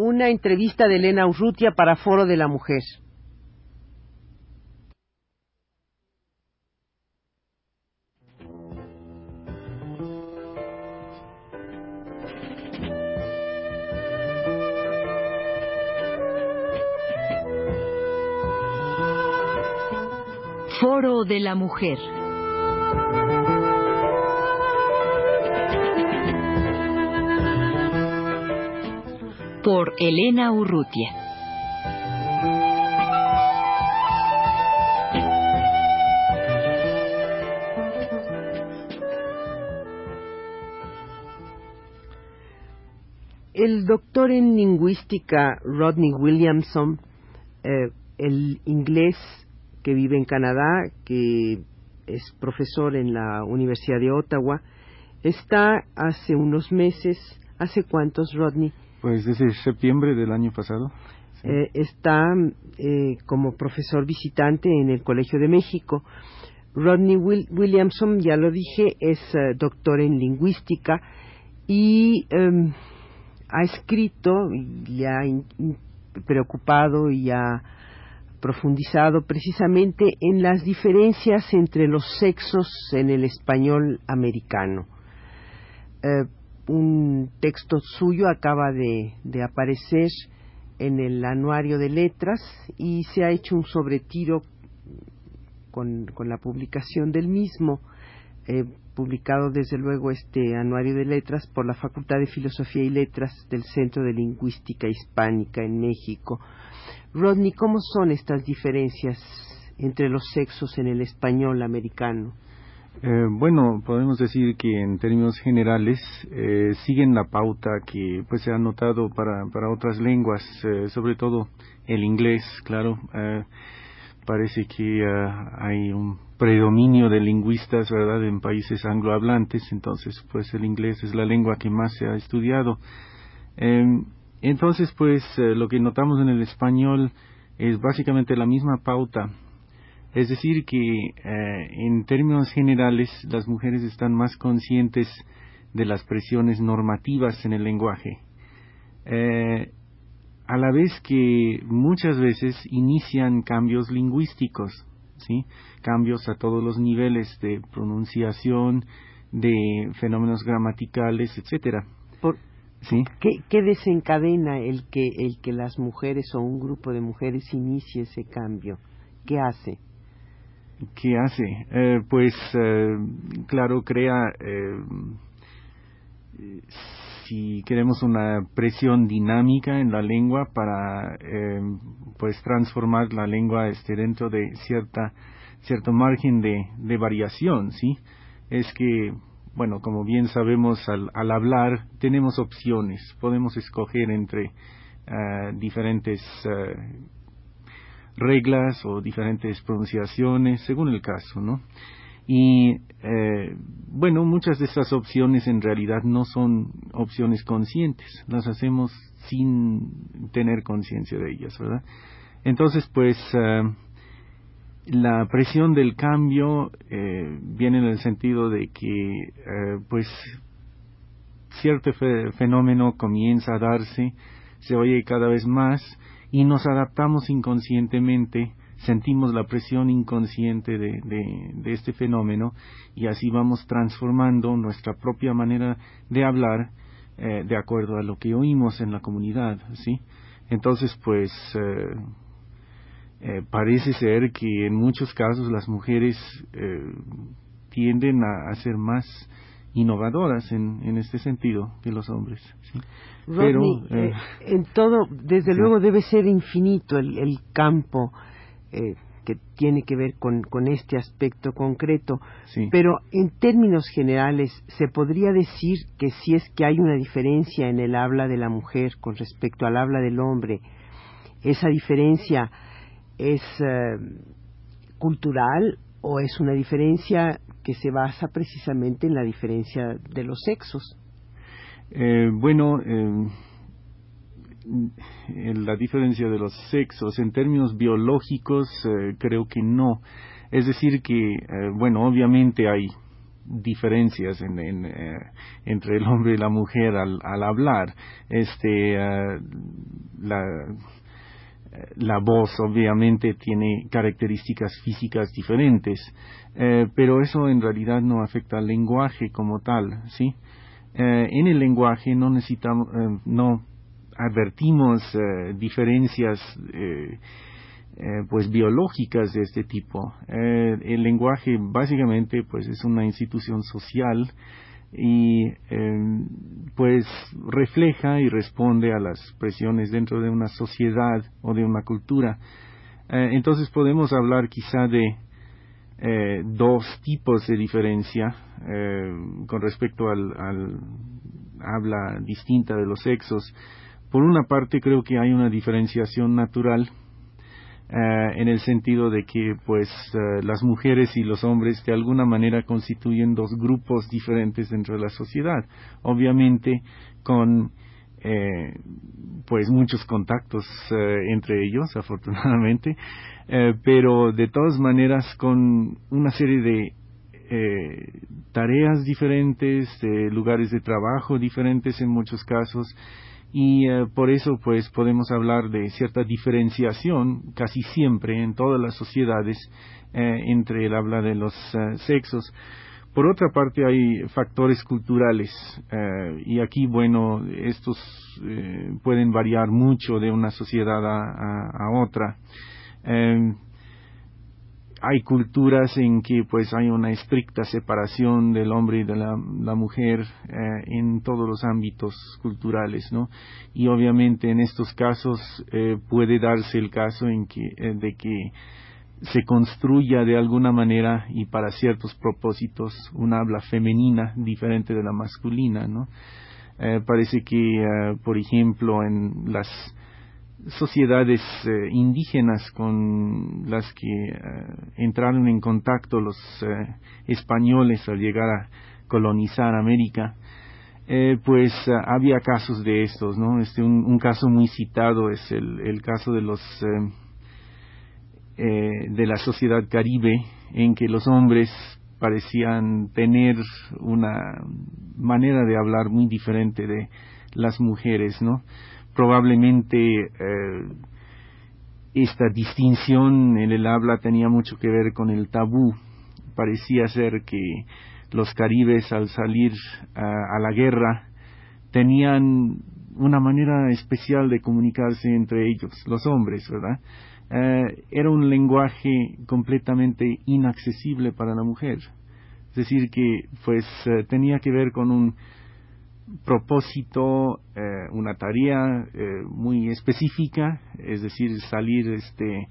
una entrevista de Elena Urrutia para Foro de la Mujer. Foro de la Mujer. Por Elena Urrutia. El doctor en lingüística Rodney Williamson, eh, el inglés que vive en Canadá, que es profesor en la Universidad de Ottawa, está hace unos meses, ¿hace cuántos, Rodney? Pues desde septiembre del año pasado. Eh, está eh, como profesor visitante en el Colegio de México. Rodney Williamson, ya lo dije, es eh, doctor en lingüística y em, ha escrito, le ha preocupado y ha profundizado precisamente en las diferencias entre los sexos en el español americano. Eh, un texto suyo acaba de, aparecer en el anuario de letras y se ha hecho un sobretiro con, la publicación del mismo, eh, publicado desde luego este anuario de letras por la Facultad de Filosofía y Letras del Centro de Lingüística Hispánica en México. Rodney, ¿cómo son estas diferencias entre los sexos en el español americano? Eh, bueno, podemos decir que en términos generales eh, siguen la pauta que pues se ha notado para, para otras lenguas, eh, sobre todo el inglés, claro. parece que hay un predominio de lingüistas, ¿verdad?, en países anglohablantes, entonces pues el inglés es la lengua que más se ha estudiado. Entonces, pues eh, lo que notamos en el español es básicamente la misma pauta. Es decir, que eh, en términos generales las mujeres están más conscientes de las presiones normativas en el lenguaje. Eh, a la vez que muchas veces inician cambios lingüísticos, ¿sí? cambios a todos los niveles de pronunciación, de fenómenos gramaticales, etcétera. ¿Sí? ¿Qué, desencadena el que, el que las mujeres o un grupo de mujeres inicie ese cambio? ¿Qué hace? ¿Qué hace? Eh, pues, eh, claro, crea, eh, si queremos una presión dinámica en la lengua para, pues, transformar la lengua este, dentro de cierta, cierto margen de, de variación, ¿sí? Es que bueno, como bien sabemos, al, hablar tenemos opciones, podemos escoger entre eh, diferentes eh, reglas o diferentes pronunciaciones, según el caso, ¿no? Y eh, bueno, muchas de esas opciones en realidad no son opciones conscientes, las hacemos sin tener conciencia de ellas, ¿verdad? Entonces, pues, la presión del cambio eh, viene en el sentido de que eh, pues cierto fenómeno comienza a darse, se oye cada vez más y nos adaptamos inconscientemente, sentimos la presión inconsciente de, de, este fenómeno y así vamos transformando nuestra propia manera de hablar eh, de acuerdo a lo que oímos en la comunidad, ¿sí? Entonces, pues, eh, parece ser que en muchos casos las mujeres eh, tienden a, ser más innovadoras en, en, este sentido que los hombres. Pero eh, en todo, desde luego debe ser infinito el, el campo que tiene que ver con, con este aspecto concreto. Pero en términos generales, ¿se podría decir que si es que hay una diferencia en el habla de la mujer con respecto al habla del hombre, esa diferencia es eh, cultural o es una diferencia que se basa precisamente en la diferencia de los sexos? Eh, bueno, eh, la diferencia de los sexos en términos biológicos creo que no. Es decir que, bueno, obviamente hay diferencias en, eh, entre el hombre y la mujer al, al hablar. Este, eh, la, la voz obviamente tiene características físicas diferentes, eh, pero eso en realidad no afecta al lenguaje como tal, ¿sí? en el lenguaje no necesitamos, no advertimos diferencias eh, pues biológicas de este tipo. Eh, el lenguaje básicamente pues es una institución social y em, pues refleja y responde a las presiones dentro de una sociedad o de una cultura. Eh, entonces podemos hablar quizá de dos tipos de diferencia con respecto al, al habla distinta de los sexos. Por una parte creo que hay una diferenciación natural eh, en el sentido de que pues eh, las mujeres y los hombres de alguna manera constituyen dos grupos diferentes dentro de la sociedad. Obviamente con eh, pues muchos contactos entre ellos afortunadamente pero de todas maneras con una serie de tareas diferentes lugares de trabajo diferentes en muchos casos y eh, por eso pues podemos hablar de cierta diferenciación casi siempre en todas las sociedades eh, entre el habla de los eh, sexos. Por otra parte hay factores culturales y aquí bueno estos pueden variar mucho de una sociedad a, a otra hay culturas en que pues hay una estricta separación del hombre y de la, mujer eh, en todos los ámbitos culturales, ¿no? Y obviamente en estos casos eh, puede darse el caso en que eh, de que se construya de alguna manera y para ciertos propósitos una habla femenina diferente de la masculina, ¿no? parece que, por ejemplo, en las sociedades eh, indígenas con las que eh, entraron en contacto los eh, españoles al llegar a colonizar América, pues había casos de estos, ¿no? Este, un, caso muy citado es el, el caso de los de la sociedad caribe, en que los hombres parecían tener una manera de hablar muy diferente de las mujeres, ¿no? Probablemente eh, esta distinción en el habla tenía mucho que ver con el tabú. Parecía ser que los caribes al salir a, la guerra tenían una manera especial de comunicarse entre ellos, los hombres, ¿verdad? Eh, era un lenguaje completamente inaccesible para la mujer. Es decir, que pues eh, tenía que ver con un propósito, eh, una tarea eh, muy específica, es decir, salir este,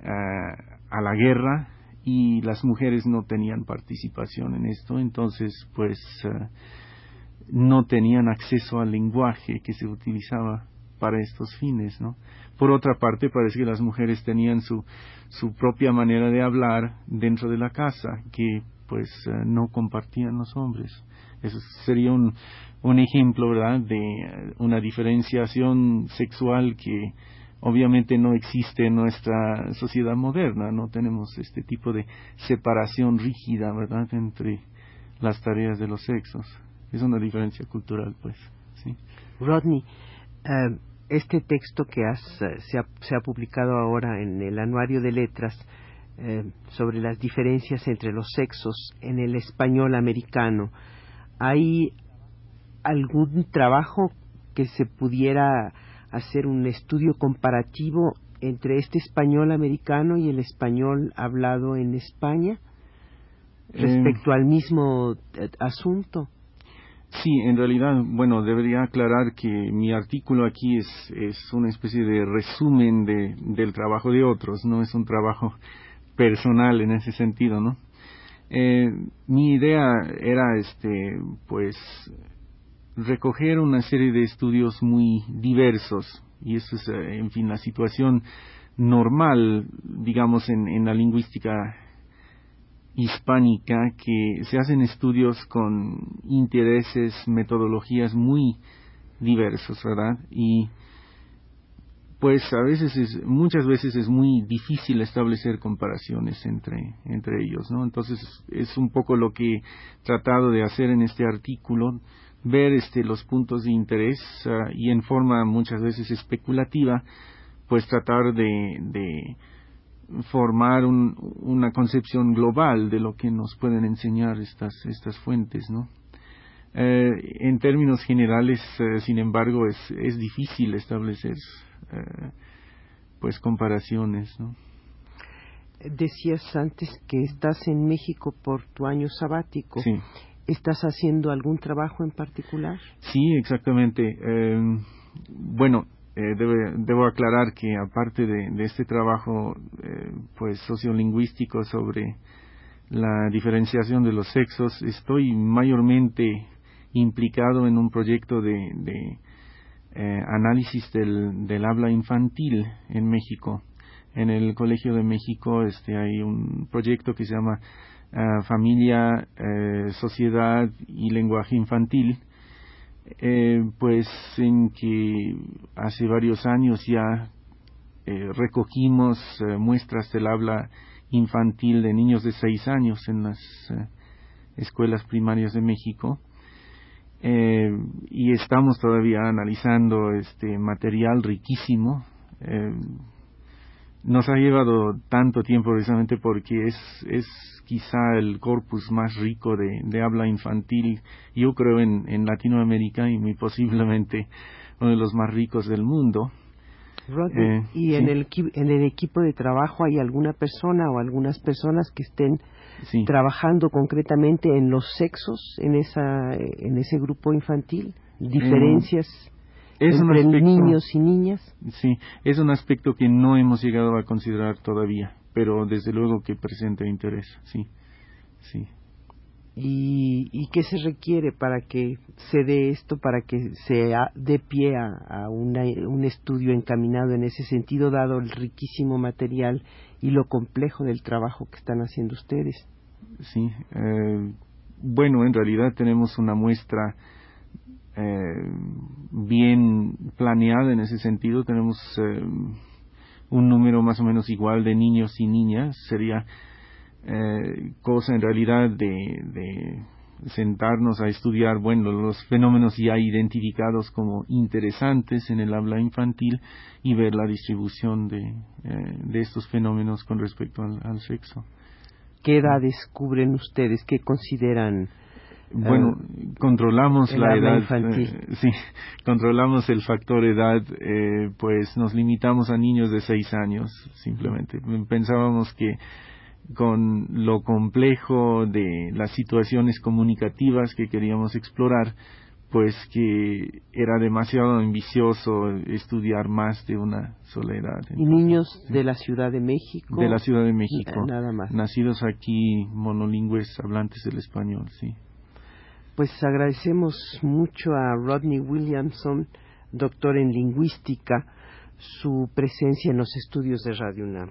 a la guerra y las mujeres no tenían participación en esto, entonces pues eh, no tenían acceso al lenguaje que se utilizaba para estos fines, ¿no? Por otra parte, parece que las mujeres tenían su, su propia manera de hablar dentro de la casa, que pues no compartían los hombres. Eso sería un, un ejemplo, ¿verdad?, de eh, una diferenciación sexual que obviamente no existe en nuestra sociedad moderna, no tenemos este tipo de separación rígida, ¿verdad?, entre las tareas de los sexos. Es una diferencia cultural, pues. ¿sí? Rodney, eh, este texto que has, eh, se, ha, se, ha, publicado ahora en el Anuario de Letras sobre las diferencias entre los sexos en el español americano, ¿Hay algún trabajo que se pudiera hacer un estudio comparativo entre este español americano y el español hablado en España respecto al mismo eh, asunto? Sí, en realidad, bueno, debería aclarar que mi artículo aquí es, es una especie de resumen de, del trabajo de otros, no es un trabajo personal en ese sentido, ¿no? Eh, mi idea era, este, pues, recoger una serie de estudios muy diversos y eso es, eh, en fin, la situación normal, digamos, en, en la lingüística hispánica, que se hacen estudios con intereses, metodologías muy diversos, ¿verdad? Y pues a veces es, muchas veces es muy difícil establecer comparaciones entre, entre ellos, ¿no? Entonces es un poco lo que he tratado de hacer en este artículo, ver este, los puntos de interés ah, y en forma muchas veces especulativa, pues tratar de, de formar un, una concepción global de lo que nos pueden enseñar estas, estas fuentes, ¿no? Eh, en términos generales, eh, sin embargo, es, es difícil establecer eh, pues comparaciones, ¿no? Decías antes que estás en México por tu año sabático. Sí. ¿Estás haciendo algún trabajo en particular? Sí, exactamente. bueno, eh, debo aclarar que aparte de, este trabajo eh, pues sociolingüístico sobre la diferenciación de los sexos, estoy mayormente implicado en un proyecto de, eh, análisis del, del, habla infantil en México. En el Colegio de México este, hay un proyecto que se llama Familia, Sociedad y Lenguaje Infantil, eh, pues en que hace varios años ya eh, recogimos eh, muestras del habla infantil de niños de seis años en las escuelas primarias de México y estamos todavía analizando este material riquísimo nos ha llevado tanto tiempo precisamente porque es, es quizá el corpus más rico de, de habla infantil, yo creo, en, en, Latinoamérica y muy posiblemente uno de los más ricos del mundo. Eh, ¿Y en, el, en el equipo de trabajo hay alguna persona o algunas personas que estén trabajando concretamente en los sexos en, esa, en ese grupo infantil? ¿Diferencias? es entre un aspecto, niños y niñas? Sí, es un aspecto que no hemos llegado a considerar todavía, pero desde luego que presenta interés, sí, sí. ¿Y, y qué se requiere para que se dé esto, para que se dé pie a, un estudio encaminado en ese sentido, dado el riquísimo material y lo complejo del trabajo que están haciendo ustedes? Sí, eh, bueno, en realidad tenemos una muestra eh, bien planeada en ese sentido. Tenemos eh, un número más o menos igual de niños y niñas. Sería eh, cosa en realidad de, de, sentarnos a estudiar, bueno, los fenómenos ya identificados como interesantes en el habla infantil y ver la distribución de, eh, de estos fenómenos con respecto al, al sexo. ¿Qué edad descubren ustedes? ¿Qué consideran? Bueno, controlamos la edad. Eh, sí, controlamos el factor edad, eh, pues nos limitamos a niños de seis años, simplemente. Pensábamos que con lo complejo de las situaciones comunicativas que queríamos explorar, pues que era demasiado ambicioso estudiar más de una sola edad. ¿Y niños de la Ciudad de México? De la Ciudad de México. Nada más. Nacidos aquí, monolingües, hablantes del español, sí. Pues agradecemos mucho a Rodney Williamson, doctor en lingüística, su presencia en los estudios de Radio UNAM.